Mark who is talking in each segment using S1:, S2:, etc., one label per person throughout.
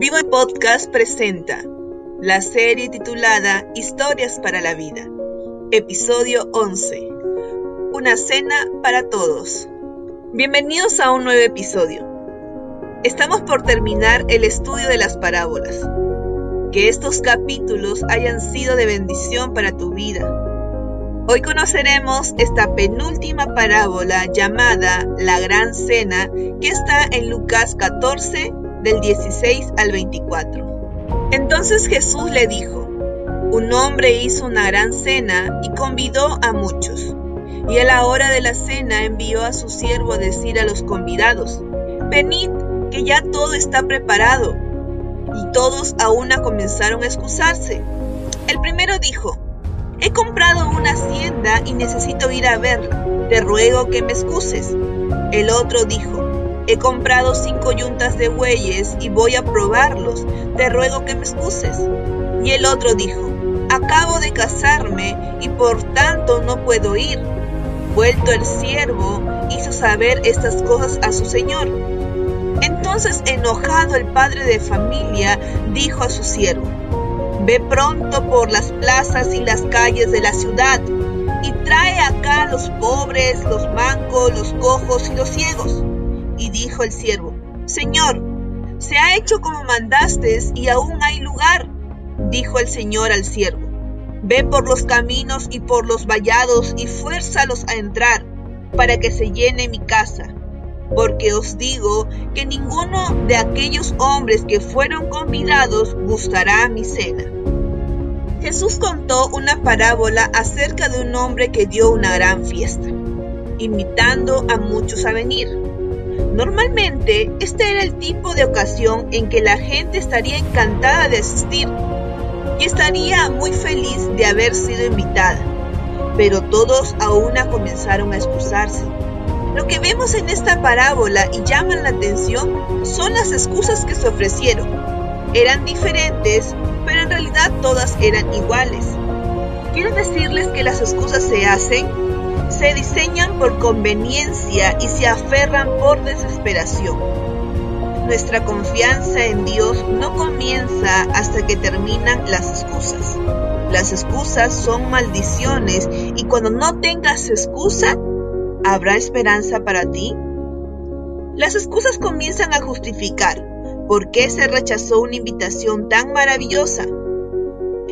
S1: Vivo Podcast presenta la serie titulada Historias para la Vida, episodio 11. Una cena para todos. Bienvenidos a un nuevo episodio. Estamos por terminar el estudio de las parábolas. Que estos capítulos hayan sido de bendición para tu vida. Hoy conoceremos esta penúltima parábola llamada La Gran Cena que está en Lucas 14 del 16 al 24. Entonces Jesús le dijo, un hombre hizo una gran cena y convidó a muchos. Y a la hora de la cena envió a su siervo a decir a los convidados, venid, que ya todo está preparado. Y todos a una comenzaron a excusarse. El primero dijo, he comprado una hacienda y necesito ir a verla. Te ruego que me excuses. El otro dijo, He comprado cinco yuntas de bueyes y voy a probarlos. Te ruego que me excuses. Y el otro dijo, Acabo de casarme y por tanto no puedo ir. Vuelto el siervo, hizo saber estas cosas a su señor. Entonces, enojado el padre de familia, dijo a su siervo, Ve pronto por las plazas y las calles de la ciudad y trae acá los pobres, los mancos, los cojos y los ciegos y dijo el siervo, Señor, se ha hecho como mandaste y aún hay lugar. Dijo el Señor al siervo, Ve por los caminos y por los vallados y fuérzalos a entrar, para que se llene mi casa. Porque os digo que ninguno de aquellos hombres que fueron convidados gustará mi cena. Jesús contó una parábola acerca de un hombre que dio una gran fiesta, invitando a muchos a venir. Normalmente, este era el tipo de ocasión en que la gente estaría encantada de asistir y estaría muy feliz de haber sido invitada, pero todos a una comenzaron a excusarse. Lo que vemos en esta parábola y llaman la atención son las excusas que se ofrecieron. Eran diferentes, pero en realidad todas eran iguales. Quiero decirles que las excusas se hacen se diseñan por conveniencia y se aferran por desesperación. Nuestra confianza en Dios no comienza hasta que terminan las excusas. Las excusas son maldiciones y cuando no tengas excusa, ¿habrá esperanza para ti? Las excusas comienzan a justificar por qué se rechazó una invitación tan maravillosa.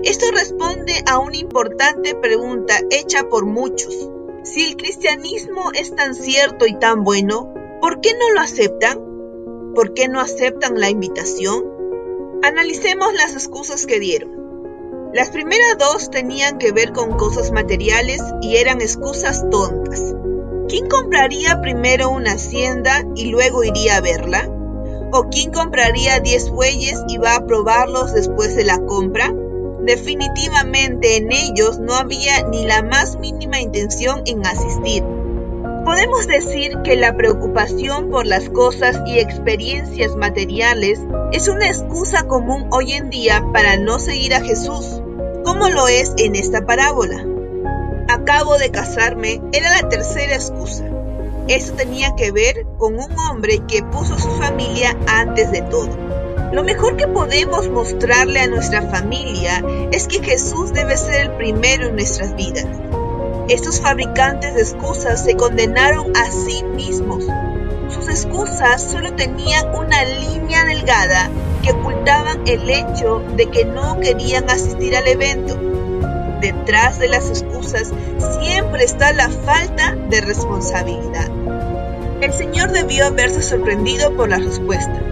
S1: Esto responde a una importante pregunta hecha por muchos. Si el cristianismo es tan cierto y tan bueno, ¿por qué no lo aceptan? ¿Por qué no aceptan la invitación? Analicemos las excusas que dieron. Las primeras dos tenían que ver con cosas materiales y eran excusas tontas. ¿Quién compraría primero una hacienda y luego iría a verla? ¿O quién compraría 10 bueyes y va a probarlos después de la compra? Definitivamente en ellos no había ni la más mínima intención en asistir. Podemos decir que la preocupación por las cosas y experiencias materiales es una excusa común hoy en día para no seguir a Jesús, como lo es en esta parábola. Acabo de casarme era la tercera excusa. Eso tenía que ver con un hombre que puso su familia antes de todo. Lo mejor que podemos mostrarle a nuestra familia es que Jesús debe ser el primero en nuestras vidas. Estos fabricantes de excusas se condenaron a sí mismos. Sus excusas solo tenían una línea delgada que ocultaban el hecho de que no querían asistir al evento. Detrás de las excusas siempre está la falta de responsabilidad. El Señor debió haberse sorprendido por la respuesta.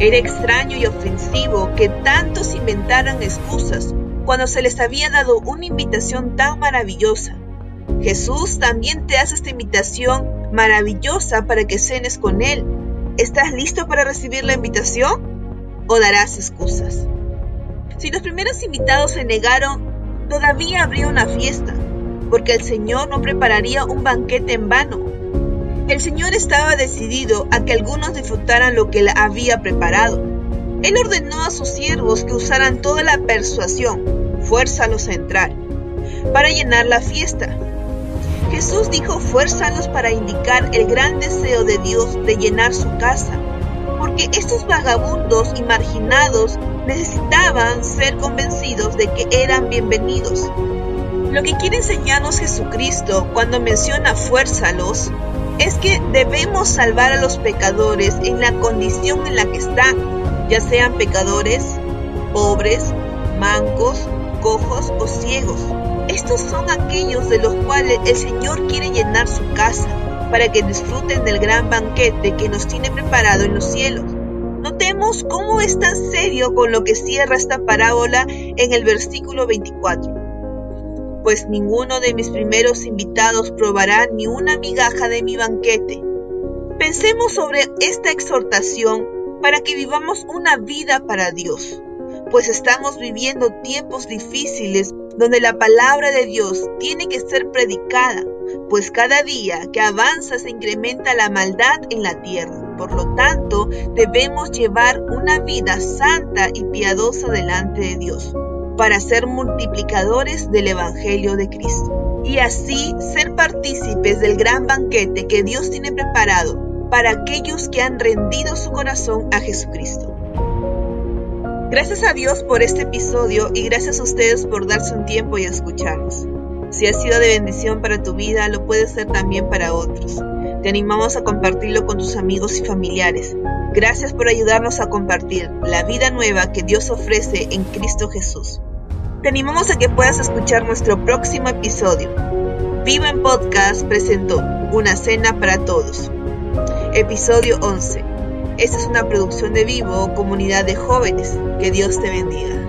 S1: Era extraño y ofensivo que tantos inventaran excusas cuando se les había dado una invitación tan maravillosa. Jesús también te hace esta invitación maravillosa para que cenes con Él. ¿Estás listo para recibir la invitación? ¿O darás excusas? Si los primeros invitados se negaron, todavía habría una fiesta, porque el Señor no prepararía un banquete en vano. El Señor estaba decidido a que algunos disfrutaran lo que él había preparado. Él ordenó a sus siervos que usaran toda la persuasión, fuérzalos a entrar, para llenar la fiesta. Jesús dijo fuérzalos para indicar el gran deseo de Dios de llenar su casa. porque estos vagabundos y marginados necesitaban ser convencidos de que eran bienvenidos. Lo que quiere enseñarnos Jesucristo cuando menciona fuérzalos es que debemos salvar a los pecadores en la condición en la que están, ya sean pecadores, pobres, mancos, cojos o ciegos. Estos son aquellos de los cuales el Señor quiere llenar su casa para que disfruten del gran banquete que nos tiene preparado en los cielos. Notemos cómo es tan serio con lo que cierra esta parábola en el versículo 24. Pues ninguno de mis primeros invitados probará ni una migaja de mi banquete. Pensemos sobre esta exhortación para que vivamos una vida para Dios, pues estamos viviendo tiempos difíciles donde la palabra de Dios tiene que ser predicada, pues cada día que avanza se incrementa la maldad en la tierra. Por lo tanto, debemos llevar una vida santa y piadosa delante de Dios, para ser multiplicadores del Evangelio de Cristo, y así ser partícipes del gran banquete que Dios tiene preparado para aquellos que han rendido su corazón a Jesucristo. Gracias a Dios por este episodio y gracias a ustedes por darse un tiempo y escucharnos. Si ha sido de bendición para tu vida, lo puede ser también para otros. Te animamos a compartirlo con tus amigos y familiares. Gracias por ayudarnos a compartir la vida nueva que Dios ofrece en Cristo Jesús. Te animamos a que puedas escuchar nuestro próximo episodio. Viva en Podcast presentó Una Cena para Todos. Episodio 11 esta es una producción de Vivo, comunidad de jóvenes. Que Dios te bendiga.